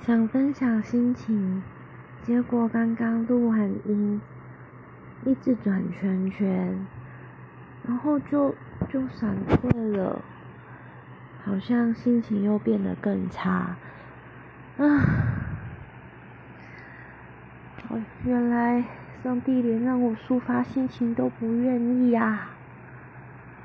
想分享心情，结果刚刚录完音，一直转圈圈，然后就就闪退了，好像心情又变得更差，啊！哦，原来上帝连让我抒发心情都不愿意啊！